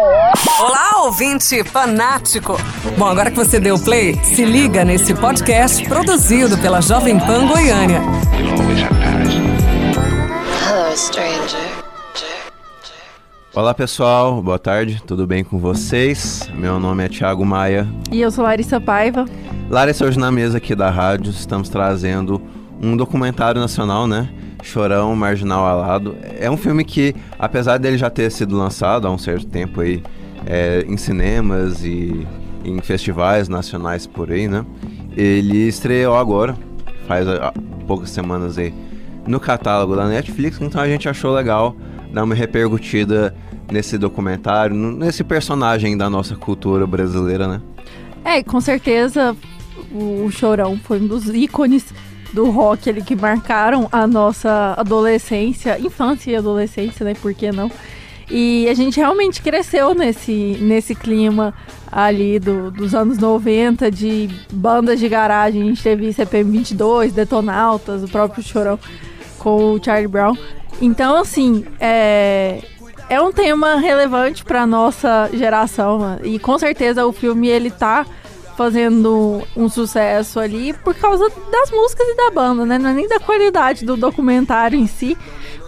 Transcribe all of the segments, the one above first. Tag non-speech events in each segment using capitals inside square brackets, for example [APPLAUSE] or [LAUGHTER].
Olá, ouvinte fanático! Bom, agora que você deu play, se liga nesse podcast produzido pela Jovem Pan Goiânia. Hello, stranger. Olá pessoal, boa tarde, tudo bem com vocês? Meu nome é Thiago Maia. E eu sou Larissa Paiva. Larissa, hoje na mesa aqui da rádio estamos trazendo um documentário nacional, né? Chorão, Marginal Alado. É um filme que, apesar dele já ter sido lançado há um certo tempo aí, é, em cinemas e em festivais nacionais por aí, né? Ele estreou agora, faz a, a, poucas semanas aí, no catálogo da Netflix, então a gente achou legal dar uma repercutida nesse documentário, nesse personagem da nossa cultura brasileira, né? É, com certeza o Chorão foi um dos ícones do rock ali que marcaram a nossa adolescência, infância e adolescência, né? Por que não? E a gente realmente cresceu nesse, nesse clima ali do, dos anos 90 de bandas de garagem. A gente teve CPM 22, Detonautas, o próprio Chorão com o Charlie Brown. Então, assim, é, é um tema relevante para nossa geração. E com certeza o filme ele tá fazendo um sucesso ali por causa das músicas e da banda, né? Não é nem da qualidade do documentário em si,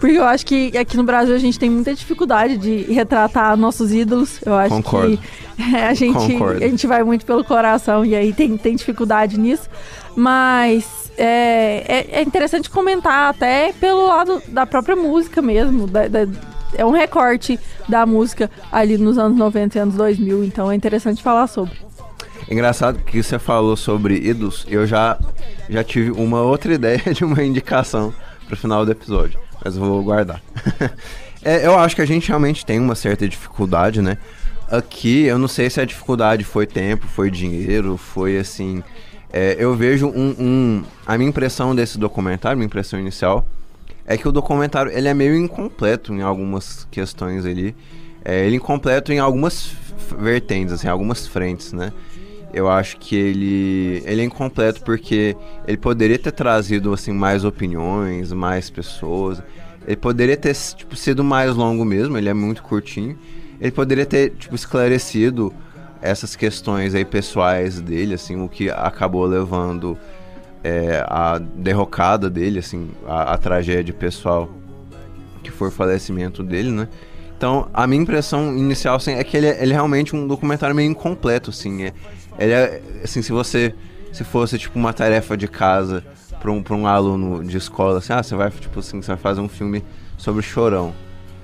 porque eu acho que aqui no Brasil a gente tem muita dificuldade de retratar nossos ídolos. Eu acho Concordo. que [LAUGHS] é, a gente Concordo. a gente vai muito pelo coração e aí tem, tem dificuldade nisso, mas é, é, é interessante comentar até pelo lado da própria música mesmo, da, da, é um recorte da música ali nos anos 90 e anos 2000, então é interessante falar sobre. Engraçado que você falou sobre ídolos, eu já, já tive uma outra [LAUGHS] ideia de uma indicação pro final do episódio, mas eu vou guardar. [LAUGHS] é, eu acho que a gente realmente tem uma certa dificuldade, né? Aqui, eu não sei se a dificuldade foi tempo, foi dinheiro, foi assim. É, eu vejo um, um. A minha impressão desse documentário, minha impressão inicial, é que o documentário ele é meio incompleto em algumas questões ali. É, ele é incompleto em algumas vertentes, assim, algumas frentes, né? Eu acho que ele, ele é incompleto porque ele poderia ter trazido assim mais opiniões, mais pessoas. Ele poderia ter tipo, sido mais longo mesmo, ele é muito curtinho. Ele poderia ter tipo, esclarecido essas questões aí pessoais dele, assim, o que acabou levando é, a derrocada dele, assim, a, a tragédia pessoal que foi o falecimento dele, né? Então, a minha impressão inicial assim, é que ele é, ele é realmente um documentário meio incompleto, assim. É, ele é, assim, se você, se fosse, tipo, uma tarefa de casa para um, um aluno de escola, assim, ah, você vai, tipo assim, você vai fazer um filme sobre Chorão.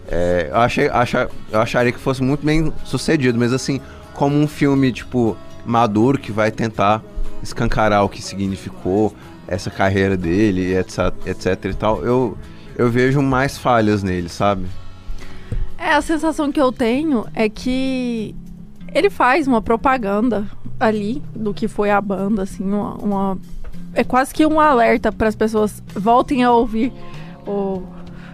É, eu, achei, acha, eu acharia que fosse muito bem sucedido, mas assim, como um filme, tipo, maduro, que vai tentar escancarar o que significou essa carreira dele, etc, etc e tal, eu, eu vejo mais falhas nele, sabe? É, a sensação que eu tenho é que ele faz uma propaganda ali do que foi a banda, assim, uma, uma é quase que um alerta para as pessoas voltem a ouvir o,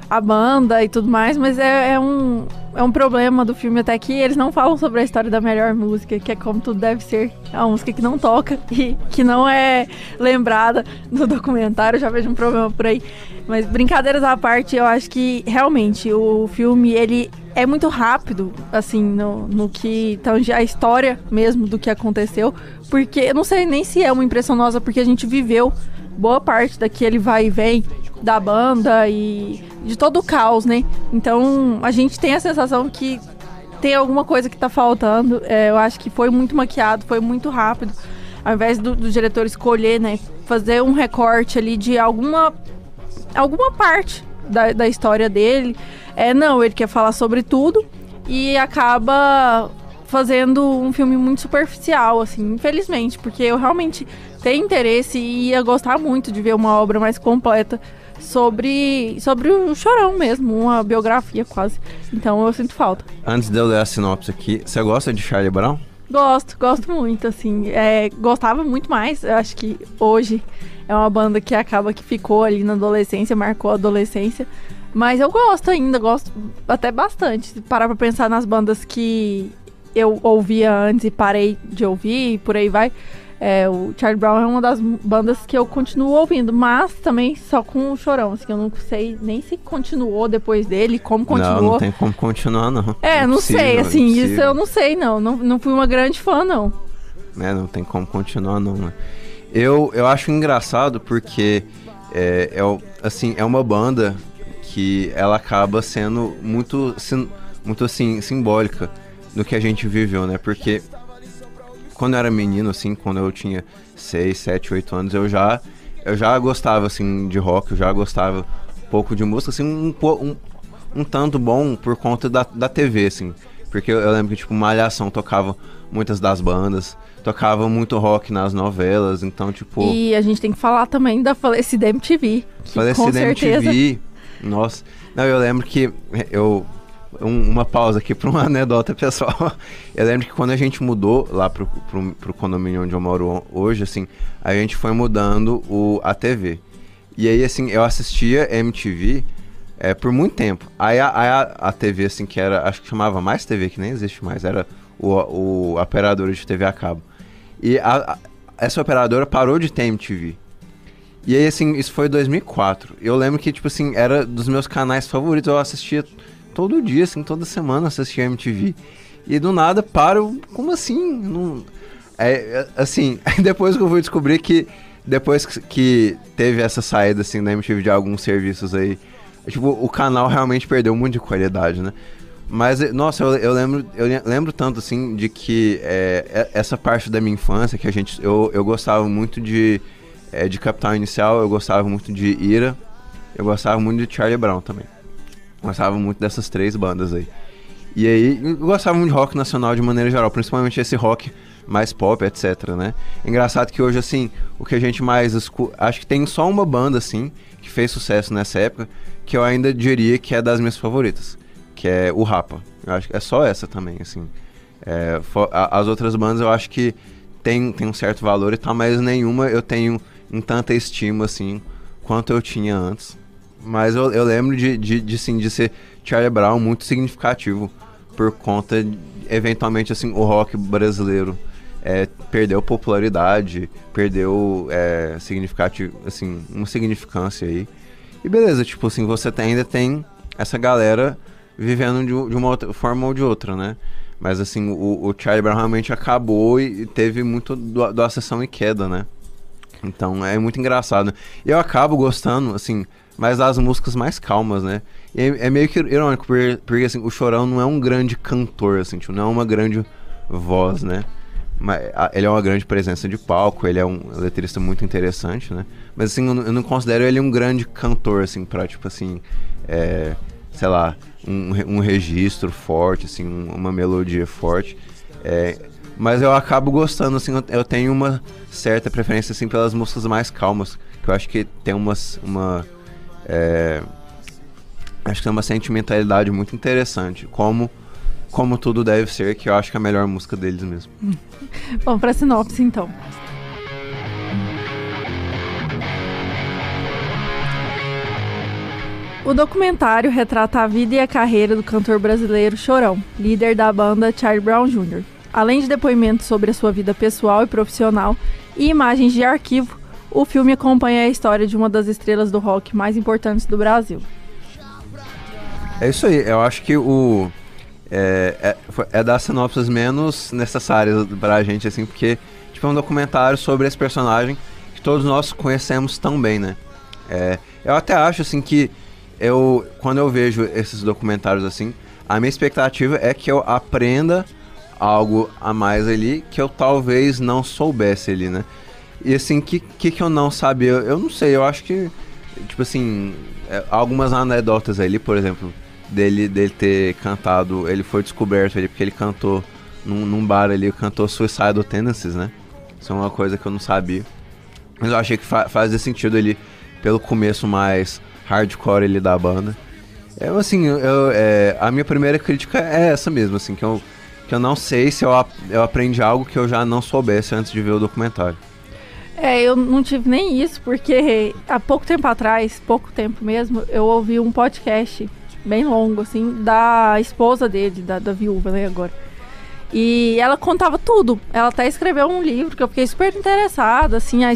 a banda e tudo mais, mas é, é, um, é um problema do filme até que eles não falam sobre a história da melhor música, que é como tudo deve ser. É uma música que não toca [LAUGHS] e que não é lembrada no documentário, já vejo um problema por aí. Mas brincadeiras à parte, eu acho que realmente o filme ele é muito rápido, assim, no, no que tange a história mesmo do que aconteceu. Porque eu não sei nem se é uma impressão nossa, porque a gente viveu boa parte daquele vai e vem da banda e de todo o caos, né? Então a gente tem a sensação que tem alguma coisa que tá faltando. É, eu acho que foi muito maquiado, foi muito rápido. Ao invés do, do diretor escolher, né, fazer um recorte ali de alguma alguma parte da, da história dele. É, não, ele quer falar sobre tudo e acaba fazendo um filme muito superficial, assim, infelizmente, porque eu realmente tenho interesse e ia gostar muito de ver uma obra mais completa sobre, sobre o Chorão mesmo, uma biografia quase. Então eu sinto falta. Antes de eu ler a sinopse aqui, você gosta de Charlie Brown? Gosto, gosto muito, assim. É, gostava muito mais. Eu acho que hoje é uma banda que acaba que ficou ali na adolescência, marcou a adolescência. Mas eu gosto ainda, gosto até bastante. Se parar pra pensar nas bandas que eu ouvia antes e parei de ouvir e por aí vai. É, o Charlie Brown é uma das bandas que eu continuo ouvindo, mas também só com o Chorão, assim, eu não sei nem se continuou depois dele, como continuou. Não, não tem como continuar, não. É, não sei, assim, isso eu não sei, não. não. Não fui uma grande fã, não. É, não tem como continuar, não, né? Eu, eu acho engraçado porque é, é, assim, é uma banda que ela acaba sendo muito, muito assim, simbólica do que a gente viveu, né? Porque quando eu era menino, assim, quando eu tinha 6, 7, 8 anos, eu já, eu já gostava, assim, de rock, eu já gostava um pouco de música, assim, um, um, um tanto bom por conta da, da TV, assim. Porque eu, eu lembro que, tipo, Malhação tocava muitas das bandas, tocava muito rock nas novelas, então, tipo... E a gente tem que falar também da falecida MTV. Falecida MTV, nossa. Não, eu lembro que eu um, uma pausa aqui para uma [LAUGHS] anedota pessoal. Eu lembro que quando a gente mudou lá pro, pro, pro condomínio onde eu moro hoje, assim, a gente foi mudando o, a TV. E aí, assim, eu assistia MTV é, por muito tempo. Aí a, a, a TV, assim, que era, acho que chamava Mais TV, que nem existe mais, era o, o operador de TV a cabo. E a, a, essa operadora parou de ter MTV. E aí, assim, isso foi em 2004. Eu lembro que, tipo assim, era dos meus canais favoritos. Eu assistia todo dia, assim, toda semana assistia MTV. E do nada paro, como assim? Não... É, é assim, [LAUGHS] depois que eu fui descobrir que depois que teve essa saída assim da MTV de alguns serviços aí, tipo, o canal realmente perdeu muito de qualidade, né? Mas, nossa, eu, eu lembro, eu lembro tanto assim de que é, é, essa parte da minha infância que a gente, eu, eu gostava muito de, é, de Capital Inicial, eu gostava muito de Ira, eu gostava muito de Charlie Brown também. Gostava muito dessas três bandas aí. E aí, eu gostava muito de rock nacional de maneira geral, principalmente esse rock mais pop, etc, né? Engraçado que hoje, assim, o que a gente mais. Acho que tem só uma banda, assim, fez sucesso nessa época, que eu ainda diria que é das minhas favoritas, que é o Rapa. Eu acho que é só essa também, assim. É, as outras bandas eu acho que tem, tem um certo valor e tal, mas nenhuma eu tenho em tanta estima, assim, quanto eu tinha antes. Mas eu, eu lembro de, de, de, sim, de ser Charlie Brown muito significativo por conta, eventualmente, assim, o rock brasileiro é, perdeu popularidade, perdeu é, significativo, assim, uma significância aí. E beleza, tipo assim, você tem, ainda tem essa galera vivendo de, de uma outra, forma ou de outra, né? Mas assim, o, o Charlie Brown realmente acabou e, teve muito do, do ascensão e queda, né? Então é muito engraçado. E eu acabo gostando, assim, mas as músicas mais calmas, né? E é, é meio que irônico, porque, porque, assim, o Chorão não é um grande cantor, assim, tipo, não é uma grande voz, né? Ele é uma grande presença de palco, ele é um letrista muito interessante, né? Mas, assim, eu, não considero ele um grande cantor, assim, pra, tipo, assim, é, sei lá, um, um registro forte, assim, um, uma melodia forte. É, mas eu acabo gostando, assim, eu tenho uma certa preferência, assim, pelas músicas mais calmas, que eu acho que tem umas, uma é, acho que tem uma sentimentalidade muito interessante, como como tudo deve ser, que eu acho que é a melhor música deles mesmo. [LAUGHS] Bom, para sinopse então. O documentário retrata a vida e a carreira do cantor brasileiro Chorão, líder da banda Charlie Brown Jr. Além de depoimentos sobre a sua vida pessoal e profissional e imagens de arquivo, o filme acompanha a história de uma das estrelas do rock mais importantes do Brasil. É isso aí, eu acho que o. É, é, é das sinopses menos necessárias pra gente, assim, porque tipo, é um documentário sobre esse personagem que todos nós conhecemos tão bem, né? É, eu até acho, assim, que eu, quando eu vejo esses documentários assim, a minha expectativa é que eu aprenda algo a mais ali que eu talvez não soubesse ali, né? E assim, o que, que, que eu não sabia? Eu, não sei, eu acho que, tipo assim, é, algumas anedotas ali, por exemplo, dele, dele ter cantado, ele foi descoberto ali porque ele cantou num, num bar ali, cantou Suicidal Tendencies, né? Isso é uma coisa que eu não sabia. Mas eu achei que fa fazia sentido ele, pelo começo mais hardcore ali da banda. É, assim, eu, é, a minha primeira crítica é essa mesmo, assim, que eu, que eu não sei se eu, eu aprendi algo que eu já não soubesse antes de ver o documentário. É, eu não tive nem isso, porque há pouco tempo atrás, pouco tempo mesmo, eu ouvi um podcast bem longo, assim, da esposa dele, da, da viúva, né, agora. E ela contava tudo. Ela até escreveu um livro que eu fiquei super interessada, assim, a,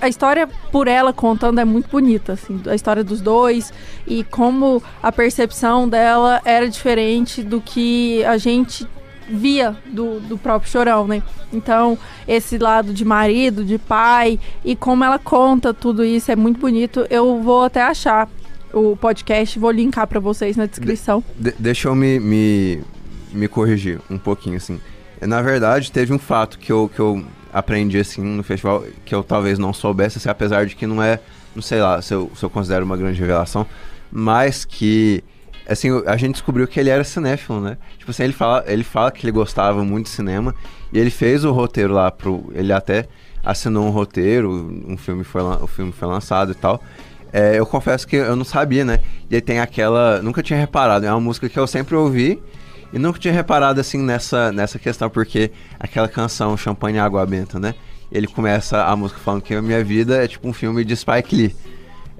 a história por ela contando é muito bonita, assim, a história dos dois e como a percepção dela era diferente do que a gente via do, do próprio Chorão, né? Então, esse lado de marido, de pai e como ela conta tudo isso é muito bonito. Eu vou até achar o podcast, vou linkar para vocês na descrição. De, de, deixa eu me, me, me corrigir um pouquinho, assim. Na verdade, teve um fato que eu, que eu aprendi, assim, no festival, que eu talvez não soubesse, assim, apesar de que não é, não sei lá, se eu, se eu considero uma grande revelação, mas que, assim, a gente descobriu que ele era cinéfilo, né? Tipo assim, ele fala, ele fala que ele gostava muito de cinema, e ele fez o roteiro lá pro... Ele até assinou um roteiro, um filme foi, o filme foi lançado e tal, é, eu confesso que eu não sabia, né? E aí tem aquela. Nunca tinha reparado, é uma música que eu sempre ouvi e nunca tinha reparado assim nessa, nessa questão, porque aquela canção Champanhe Água Benta, né? Ele começa a música falando que a minha vida é tipo um filme de Spike Lee.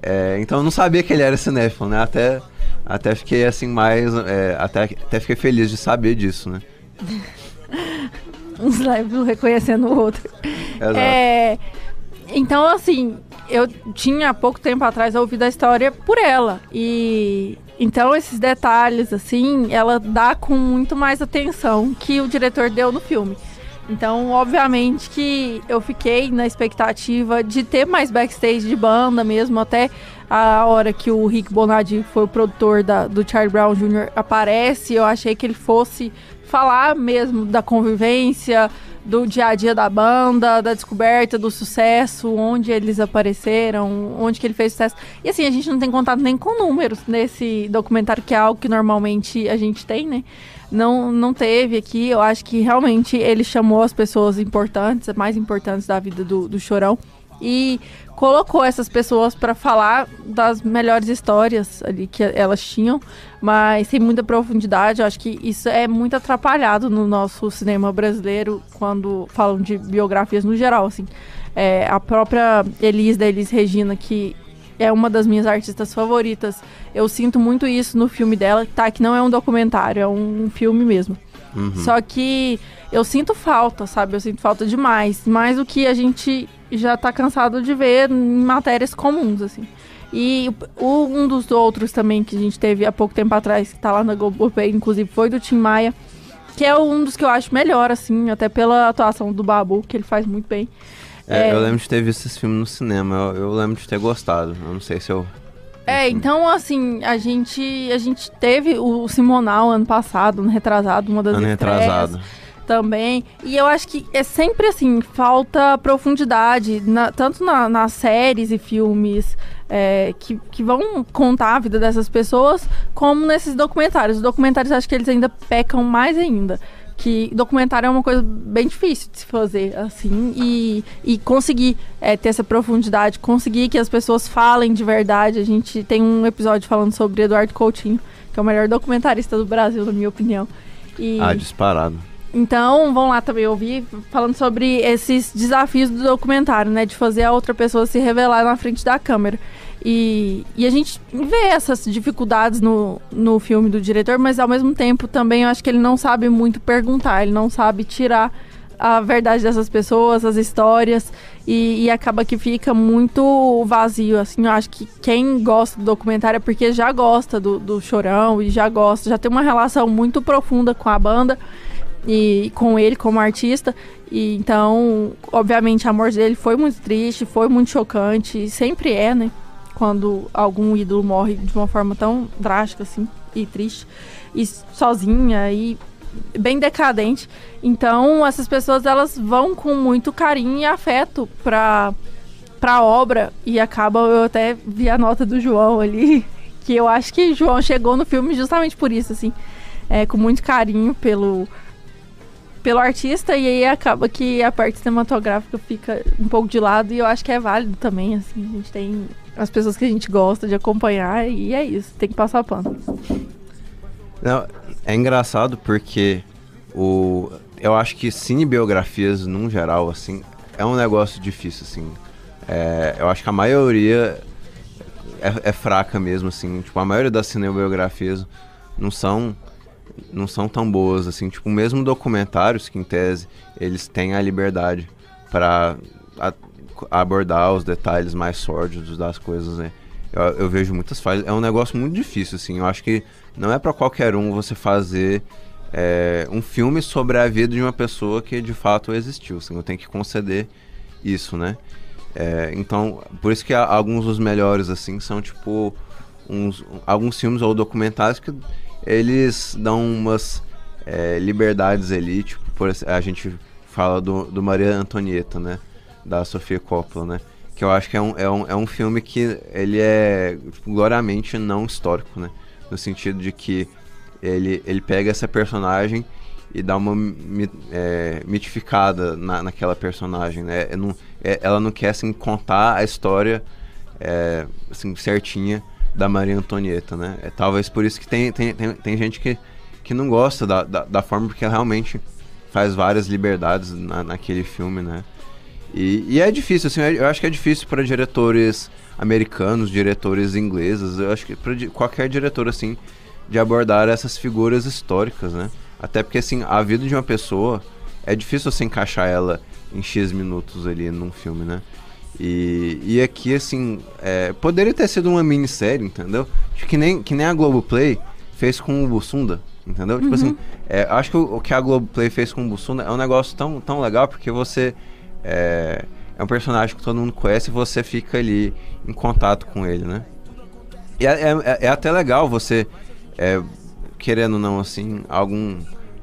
É, então eu não sabia que ele era cinéfilo, né? Até, até fiquei assim mais. É, até, até fiquei feliz de saber disso, né? [LAUGHS] Uns lives reconhecendo o outro. Exato. É, então, assim, eu tinha pouco tempo atrás ouvido a história por ela. E então esses detalhes, assim, ela dá com muito mais atenção que o diretor deu no filme. Então, obviamente que eu fiquei na expectativa de ter mais backstage de banda mesmo, até a hora que o Rick Bonadi foi o produtor da, do Charlie Brown Jr. aparece, eu achei que ele fosse falar mesmo da convivência, do dia a dia da banda, da descoberta, do sucesso, onde eles apareceram, onde que ele fez sucesso. E assim, a gente não tem contato nem com números nesse documentário, que é algo que normalmente a gente tem, né? Não, não teve aqui. Eu acho que realmente ele chamou as pessoas importantes, mais importantes da vida do, do Chorão. E colocou essas pessoas para falar das melhores histórias ali que elas tinham, mas sem muita profundidade. Eu acho que isso é muito atrapalhado no nosso cinema brasileiro quando falam de biografias no geral, assim. É, a própria Elis da Elis Regina, que é uma das minhas artistas favoritas, eu sinto muito isso no filme dela, tá? Que não é um documentário, é um filme mesmo. Uhum. Só que eu sinto falta, sabe? Eu sinto falta demais. Mais do que a gente já tá cansado de ver em matérias comuns, assim. E o, um dos outros também que a gente teve há pouco tempo atrás, que tá lá na Globoplay, inclusive, foi do Tim Maia, que é um dos que eu acho melhor, assim, até pela atuação do Babu, que ele faz muito bem. É, é... Eu lembro de ter visto esse filme no cinema, eu, eu, lembro de ter gostado. Eu não sei se eu. É, então assim, a gente a gente teve o Simonal ano passado, ano retrasado, uma das Ano estreias. retrasado também. E eu acho que é sempre assim, falta profundidade, na, tanto na, nas séries e filmes é, que, que vão contar a vida dessas pessoas, como nesses documentários. Os documentários acho que eles ainda pecam mais ainda que documentário é uma coisa bem difícil de se fazer, assim, e, e conseguir é, ter essa profundidade, conseguir que as pessoas falem de verdade. A gente tem um episódio falando sobre Eduardo Coutinho, que é o melhor documentarista do Brasil, na minha opinião. E... Ah, disparado. Então, vão lá também ouvir falando sobre esses desafios do documentário, né? De fazer a outra pessoa se revelar na frente da câmera. E, e a gente vê essas dificuldades no, no filme do diretor, mas ao mesmo tempo também eu acho que ele não sabe muito perguntar, ele não sabe tirar a verdade dessas pessoas, as histórias, e, e, acaba que fica muito vazio, assim, eu acho que quem gosta do documentário é porque já gosta do, do Chorão e já gosta, já tem uma relação muito profunda com a banda, e com ele como artista. E então, obviamente, a morte dele foi muito triste, foi muito chocante, sempre é, né? Quando algum ídolo morre de uma forma tão drástica assim e triste e sozinha e bem decadente. Então, essas pessoas elas vão com muito carinho e afeto para para obra e acaba eu até vi a nota do João ali, [LAUGHS] que eu acho que João chegou no filme justamente por isso assim, é, com muito carinho pelo pelo artista e aí acaba que a parte cinematográfica fica um pouco de lado e eu acho que é válido também, assim, a gente tem as pessoas que a gente gosta de acompanhar e é isso, tem que passar pano. Não, é engraçado porque o eu acho que cinebiografias num geral assim é um negócio difícil assim. É, eu acho que a maioria é, é fraca mesmo assim, tipo a maioria das cinebiografias não são não são tão boas, assim, tipo, mesmo documentários que em tese eles têm a liberdade para abordar os detalhes mais sórdidos das coisas, né? Eu, eu, vejo muitas falhas. É um negócio muito difícil, assim. Eu acho que não é para qualquer um você fazer é, um filme sobre a vida de uma pessoa que de fato existiu. Assim, eu tenho que conceder isso, né? É, então, por isso que alguns dos melhores, assim, são tipo uns, alguns filmes ou documentários que eles dão umas é, liberdades ali, tipo, por, a gente fala do, do Maria Antonieta, né? Da Sofia Coppola, né? Que eu acho que é um, é um, é um filme que ele é gloriamente não histórico, né? No sentido de que ele, ele pega essa personagem e dá uma é, mitificada na, naquela personagem, né? É, não, é, ela não quer, assim, contar a história, é, assim, certinha da Maria Antonieta, né? É talvez por isso que tem, tem, tem, tem gente que, que não gosta da, da, da forma, porque ela realmente faz várias liberdades na, naquele filme, né? E, e, é difícil, assim, eu acho que é difícil para diretores americanos, diretores ingleses, eu acho que para qualquer diretor, assim, de abordar essas figuras históricas, né? Até porque, assim, a vida de uma pessoa é difícil você encaixar ela em X minutos ali num filme, né? E, e aqui, assim, é, poderia ter sido uma minissérie, entendeu? Que nem, que nem a Globoplay fez com o Bussunda, entendeu? Uhum. Tipo assim, é, acho que o, o, que a Globoplay fez com o Bussunda é um negócio tão, tão legal porque você é, é um personagem que todo mundo conhece e você fica ali em contato com ele, né? E é, é, é até legal você, é, querendo ou não, assim, algum...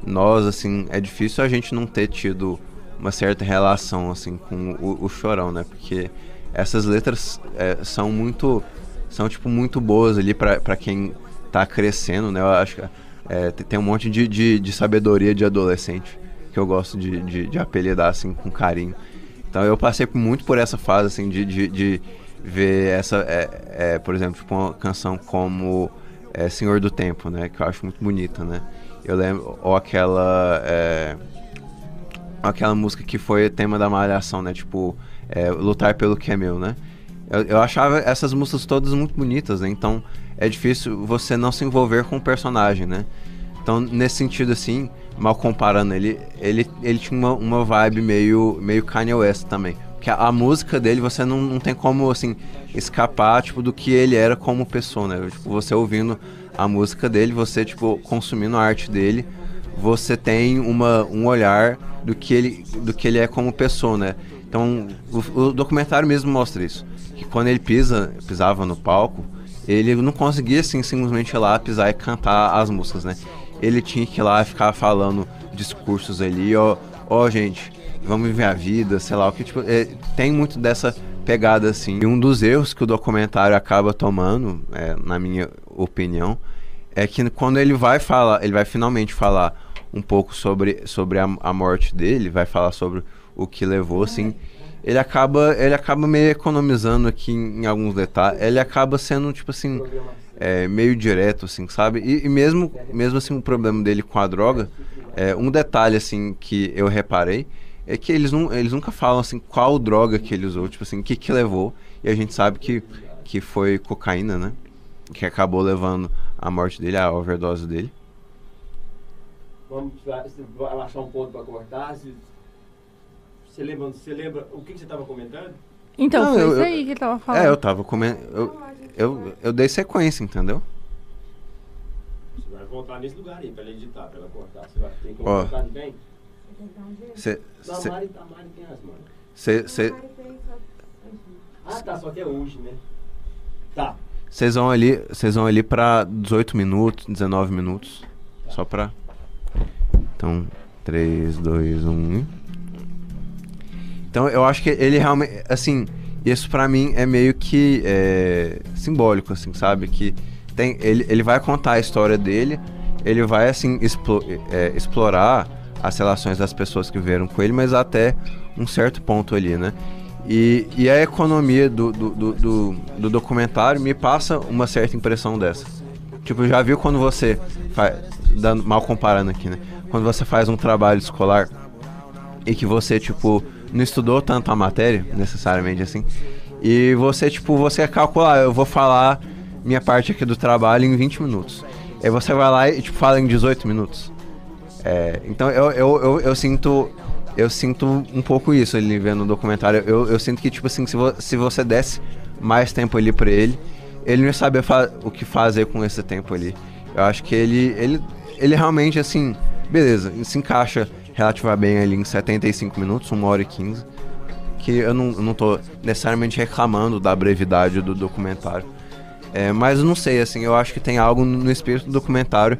Nós, assim, é difícil a gente não ter tido uma certa relação assim com o, o Chorão, né? Porque essas letras é, são muito são tipo muito boas ali para quem tá crescendo, né? Eu acho que é, tem um monte de, de, de, sabedoria de adolescente que eu gosto de, de, de, apelidar assim com carinho. Então eu passei muito por essa fase assim de, de, de ver essa, é, é, por exemplo, tipo uma canção como é, Senhor do Tempo, né? Que eu acho muito bonita, né? Eu lembro ou aquela é, aquela música que foi tema da malhação, né? Tipo, é, Lutar pelo que é meu, né? Eu, eu, achava essas músicas todas muito bonitas, né? Então é difícil você não se envolver com o personagem, né? Então, nesse sentido, assim, mal comparando, ele, ele, ele tinha uma, uma vibe meio, meio Kanye West também. Porque a, a música dele, você não, não tem como, assim, escapar, tipo, do que ele era como pessoa, né? Tipo, você ouvindo a música dele, você, tipo, consumindo a arte dele, você tem uma, um olhar do que, ele, do que ele é como pessoa, né? Então, o, o documentário mesmo mostra isso. Que quando ele pisa, pisava no palco, ele não conseguia, assim, simplesmente ir lá, pisar e cantar as músicas, né? Ele tinha que ir lá ficar falando discursos ali, ó, ó, gente, vamos viver a vida, sei lá, o que, tipo, é, tem muito dessa pegada, assim. E um dos erros que o documentário acaba tomando, é, na minha opinião, é que quando ele vai falar, ele vai finalmente falar um pouco sobre, sobre a, a morte dele, vai falar sobre o que levou, assim, ele acaba, ele acaba meio economizando aqui em, em alguns detalhes, ele acaba sendo, tipo assim, é, meio direto, assim, sabe? E, e, mesmo, mesmo assim, o problema dele com a droga, é, um detalhe, assim, que eu reparei, é que eles, não, eles nunca falam, assim, qual droga que ele usou, tipo assim, o que que levou, e a gente sabe que, que foi cocaína, né? Que acabou levando a morte dele, a overdose dele. Vamos achar um ponto para cortar. Você lembra, você lembra o que, que você estava comentando? Então, Não, foi eu, isso aí que ele estava falando. É, eu estava comentando. Eu, eu, eu dei sequência, entendeu? Você vai voltar nesse lugar aí para ele editar, para ela cortar. Você vai ter que cortar de bem? Cê, Não, a Mari, a Mari tem as mãos. Cê, cê... Ah, tá, só que é hoje, né? Tá. Vocês vão ali, vocês vão ali para 18 minutos, 19 minutos, só para Então, 3 2 1 Então, eu acho que ele realmente assim, isso para mim é meio que é, simbólico assim, sabe? Que tem ele, ele vai contar a história dele, ele vai assim explo, é, explorar as relações das pessoas que viveram com ele, mas até um certo ponto ali, né? E, e a economia do, do, do, do, documentário me passa uma certa impressão dessa. Tipo, já viu quando você faz. Dando, mal comparando aqui, né? Quando você faz um trabalho escolar e que você, tipo, não estudou tanto a matéria, necessariamente assim, e você, tipo, você calcular, eu vou falar minha parte aqui do trabalho em 20 minutos. Aí você vai lá e tipo, fala em 18 minutos. É, então eu, eu, eu, eu sinto. Eu sinto um pouco isso ali vendo o documentário. Eu, eu sinto que, tipo assim, se, vo se você desse mais tempo ali pra ele, ele não ia saber o que fazer com esse tempo ali. Eu acho que ele, ele, ele realmente, assim, beleza, se encaixa relativamente bem ali em 75 minutos, 1 hora e 15. Que eu não, não tô necessariamente reclamando da brevidade do documentário. É, mas não sei, assim, eu acho que tem algo no espírito do documentário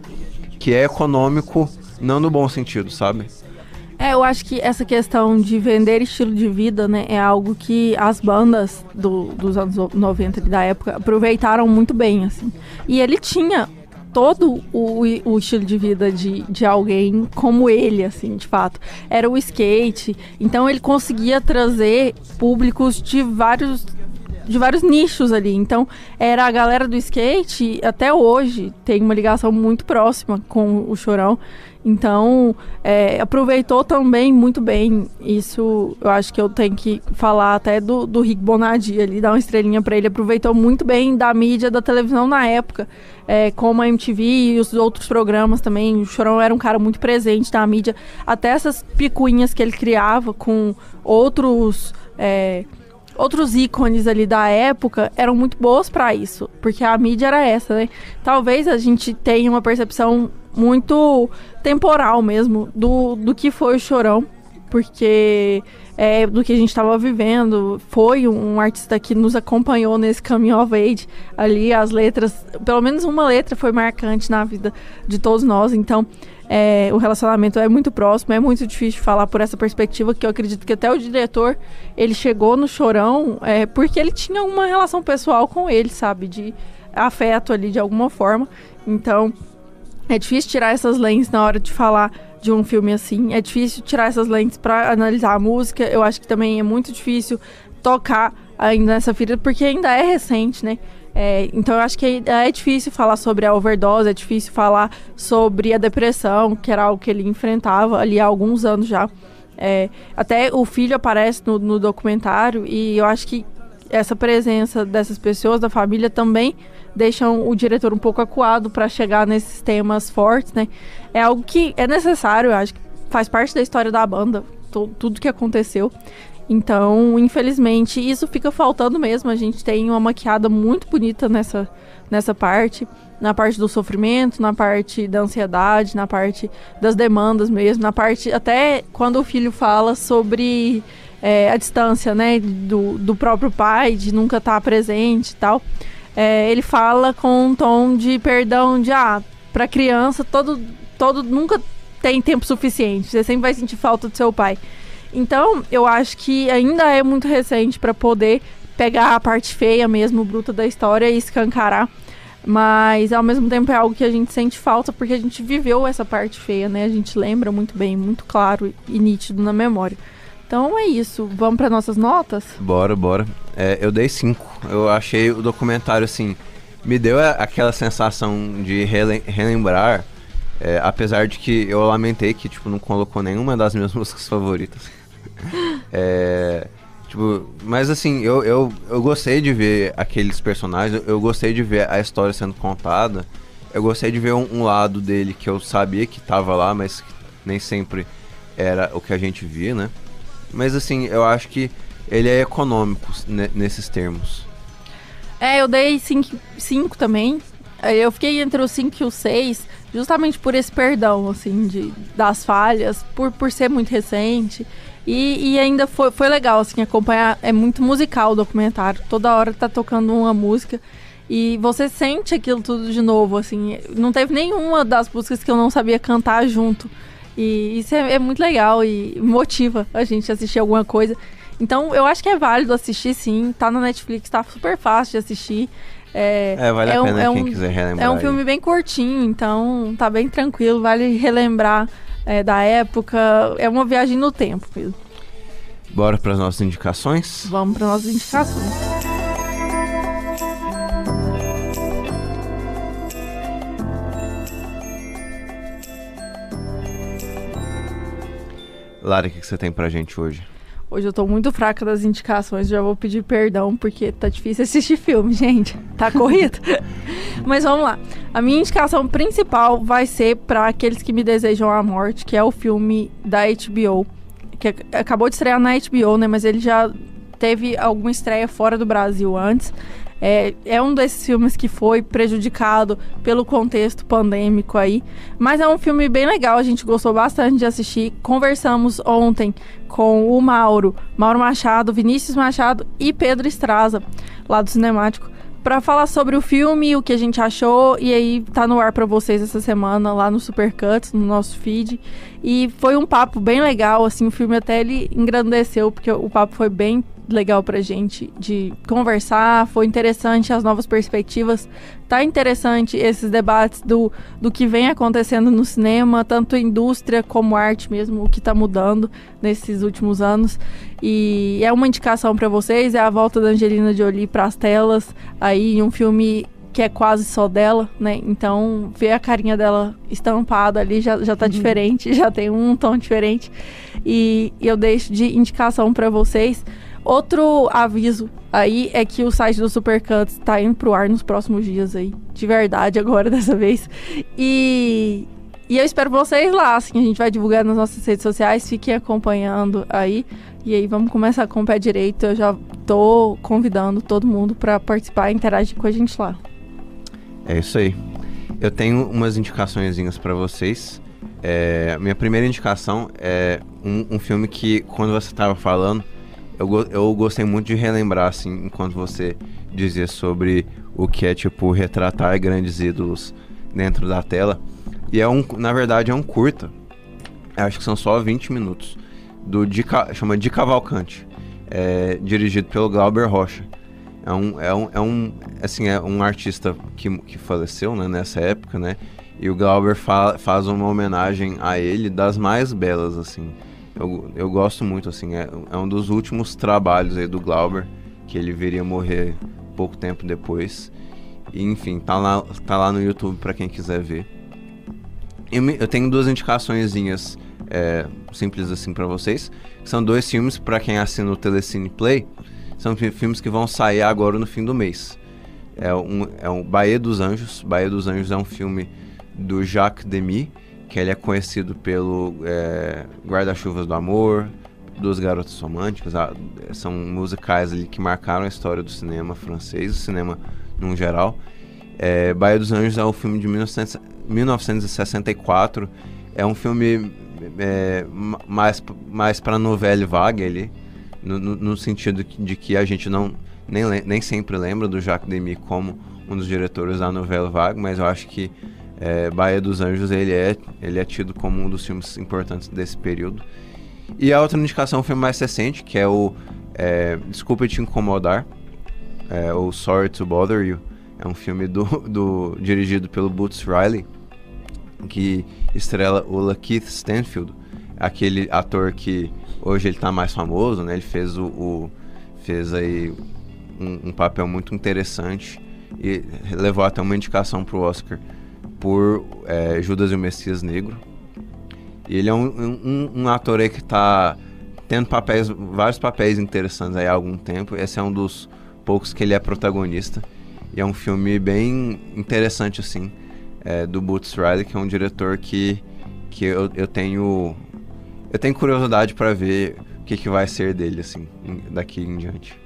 que é econômico, não no bom sentido, sabe? É, eu acho que essa questão de vender estilo de vida, né, é algo que as bandas do, dos anos 90 da época aproveitaram muito bem, assim. E ele tinha todo o, o estilo de vida de, de alguém como ele, assim, de fato. Era o skate, então ele conseguia trazer públicos de vários de vários nichos ali. Então, era a galera do skate, até hoje, tem uma ligação muito próxima com o Chorão. Então, é, aproveitou também muito bem. Isso eu acho que eu tenho que falar até do, do Rick Bonadi ali, dar uma estrelinha para ele. Aproveitou muito bem da mídia da televisão na época, é, como a MTV e os outros programas também. O Chorão era um cara muito presente na mídia. Até essas picuinhas que ele criava com outros. É, outros ícones ali da época eram muito boas para isso, porque a mídia era essa, né? Talvez a gente tenha uma percepção muito temporal mesmo do, do que foi o Chorão, porque é, do que a gente estava vivendo. Foi um artista que nos acompanhou nesse caminho of age. Ali as letras, pelo menos uma letra foi marcante na vida de todos nós. Então, é, o relacionamento é muito próximo, é muito difícil falar por essa perspectiva, que eu acredito que até o diretor, ele chegou no Chorão é, porque ele tinha uma relação pessoal com ele, sabe? De afeto ali de alguma forma. Então, é difícil tirar essas lentes na hora de falar de um filme assim. É difícil tirar essas lentes para analisar a música. Eu acho que também é muito difícil tocar ainda nessa ferida, porque ainda é recente, né? É, então eu acho que é difícil falar sobre a overdose, é difícil falar sobre a depressão, que era algo que ele enfrentava ali há alguns anos já. É, até o filho aparece no, no documentário e eu acho que essa presença dessas pessoas, da família, também deixam o diretor um pouco acuado para chegar nesses temas fortes, né? É algo que é necessário, eu acho que faz parte da história da banda, tudo que aconteceu. Então, infelizmente, isso fica faltando mesmo. A gente tem uma maquiada muito bonita nessa, nessa parte. Na parte do sofrimento, na parte da ansiedade, na parte das demandas mesmo, na parte até quando o filho fala sobre é, a distância, né, do, do próprio pai, de nunca estar presente e tal. É, ele fala com um tom de perdão, de ah, para criança todo, todo nunca tem tempo suficiente. Você sempre vai sentir falta do seu pai. Então, eu acho que ainda é muito recente para poder pegar a parte feia mesmo, bruta da história e escancarar. Mas ao mesmo tempo é algo que a gente sente falta porque a gente viveu essa parte feia, né? A gente lembra muito bem, muito claro e nítido na memória. Então é isso. Vamos para nossas notas? Bora, bora. É, eu dei cinco. Eu achei o documentário assim. Me deu aquela sensação de relembrar. É, apesar de que eu lamentei que tipo, não colocou nenhuma das minhas [LAUGHS] músicas favoritas. É, tipo, mas assim, eu, eu, eu gostei de ver aqueles personagens, eu gostei de ver a história sendo contada. Eu gostei de ver um, um lado dele que eu sabia que tava lá, mas nem sempre era o que a gente via, né? Mas assim, eu acho que ele é econômico nesses termos. É, eu dei 5 também. Eu fiquei entre o 5 e o 6, justamente por esse perdão, assim, de, das falhas, por, por ser muito recente. E, e, ainda foi, foi legal, assim, acompanhar. É muito musical o documentário. Toda hora tá tocando uma música. E você sente aquilo tudo de novo, assim. Não teve nenhuma das músicas que eu não sabia cantar junto. E isso é, é muito legal e motiva a gente a assistir alguma coisa. Então, eu acho que é válido assistir, sim. Tá na Netflix, tá super fácil de assistir. É, é vale é a pena é um, quem quiser relembrar. É um filme bem curtinho, então tá bem tranquilo, vale relembrar é, da época. É uma viagem no tempo mesmo. Bora para as nossas indicações? Vamos para nossas indicações. Lara, o que, você tem pra gente hoje? Hoje eu tô muito fraca das indicações, já vou pedir perdão, porque tá difícil assistir filme, [LAUGHS] gente. Tá corrido. [LAUGHS] Mas vamos lá. A minha indicação principal vai ser para aqueles que me desejam a morte, que é o filme da HBO, que ac- acabou de estrear na HBO, né? Mas ele já teve alguma estreia fora do Brasil antes. É, é um desses filmes que foi prejudicado pelo contexto pandêmico aí. Mas é um filme bem legal, a gente gostou bastante de assistir. Conversamos ontem com o Mauro, Mauro Machado, Vinícius Machado e Pedro Estraza, lá do Cinemático, para falar sobre o filme, o que a gente achou. E aí tá no ar para vocês essa semana lá no Supercuts, no nosso feed. E foi um papo bem legal, assim, o filme até ele engrandeceu, porque o papo foi bem legal pra gente de conversar, foi interessante as novas perspectivas. Tá interessante esses debates do, do que vem acontecendo no cinema, tanto indústria como arte mesmo, o que tá mudando nesses últimos anos. E é uma indicação pra vocês, é a volta da Angelina Jolie pras telas, aí um filme que é quase só dela, né? Então, ver a carinha dela estampada ali já, já tá diferente, [LAUGHS] já tem um tom diferente. E eu deixo de indicação pra vocês. Outro aviso aí é que o site do Supercuts tá indo pro ar nos próximos dias aí. De verdade, agora [LAUGHS] dessa vez. E, e eu espero vocês lá, assim, a gente vai divulgar nas nossas redes sociais, fiquem acompanhando aí. E aí vamos começar com o pé direito. Eu já tô convidando todo mundo para participar e interagir com a gente lá. É isso aí. Eu tenho umas indicaçõezinhas pra vocês. É, minha primeira indicação é um, um filme que, quando você estava falando, eu, eu gostei muito de relembrar, assim, enquanto você dizia sobre o que é, tipo, retratar grandes ídolos dentro da tela. E é um, na verdade, é um curta. Acho que são só 20 minutos. Do Ca- chama De Cavalcante. É, dirigido pelo Glauber Rocha. É um, é um, é um, assim, é um artista que, que faleceu, né, nessa época, né? E o Glauber fa faz uma homenagem a ele das mais belas, assim. Eu, eu gosto muito, assim, é, é um dos últimos trabalhos aí do Glauber, que ele viria morrer pouco tempo depois. E, enfim, tá lá, tá lá no YouTube pra quem quiser ver. Eu, me- eu tenho duas indicaçõezinhas é, simples assim pra vocês. São dois filmes pra quem assina o Telecine Play. São fi- filmes que vão sair agora no fim do mês. É um, é um Bahia dos Anjos. Bahia dos Anjos é um filme do Jacques Demy, que ele é conhecido pelo é, Guarda-Chuvas do Amor, Duas Garotas Românticas. ah, são musicais ali que marcaram a história do cinema francês, do cinema num geral. É, Bahia dos Anjos é um filme de 1900 1964. É um filme é, ma- mais, mais para novela vaga ali, no, no- no sentido de que a gente não nem, nem sempre lembra do Jacques Demy como um dos diretores da novela vaga, mas eu acho que é, Bahia dos Anjos ele é, ele é tido como um dos filmes importantes desse período. E a outra indicação um filme mais recente, que é o é, Desculpa Te Incomodar, é, ou Sorry to Bother You. É um filme do, [LAUGHS] do dirigido pelo Boots Riley, que estrela o Lakeith Stanfield, aquele ator que hoje ele tá mais famoso, né? Ele fez o, o- fez aí um, um papel muito interessante e levou até uma indicação pro Oscar por é, Judas e o Messias Negro. E ele é um, um, um ator aí que tá tendo papéis, vários papéis interessantes aí há algum tempo. Esse é um dos poucos que ele é protagonista. E é um filme bem interessante, assim, é, do Boots Riley, que é um diretor que, que eu, eu tenho. Eu tenho curiosidade para ver o que, que vai ser dele, assim, daqui em diante.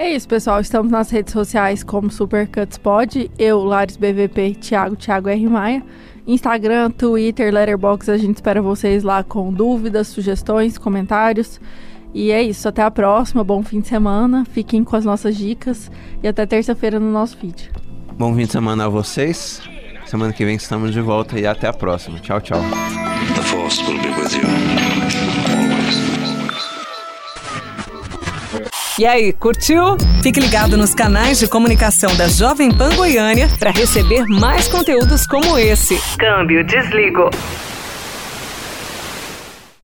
É isso, pessoal. Estamos nas redes sociais como Supercuts Pod. Eu, Lares BVP, Thiago, Thiago R. Maia. Instagram, Twitter, Letterboxd. A gente espera vocês lá com dúvidas, sugestões, comentários. E é isso. Até a próxima. Bom fim de semana. Fiquem com as nossas dicas. E até terça-feira no nosso vídeo. Bom fim de semana a vocês. Semana que vem estamos de volta e até a próxima. Tchau, tchau. The Force will be with you. E aí, curtiu? Fique ligado nos canais de comunicação da Jovem Pan Goiânia para receber mais conteúdos como esse. Câmbio, desligo.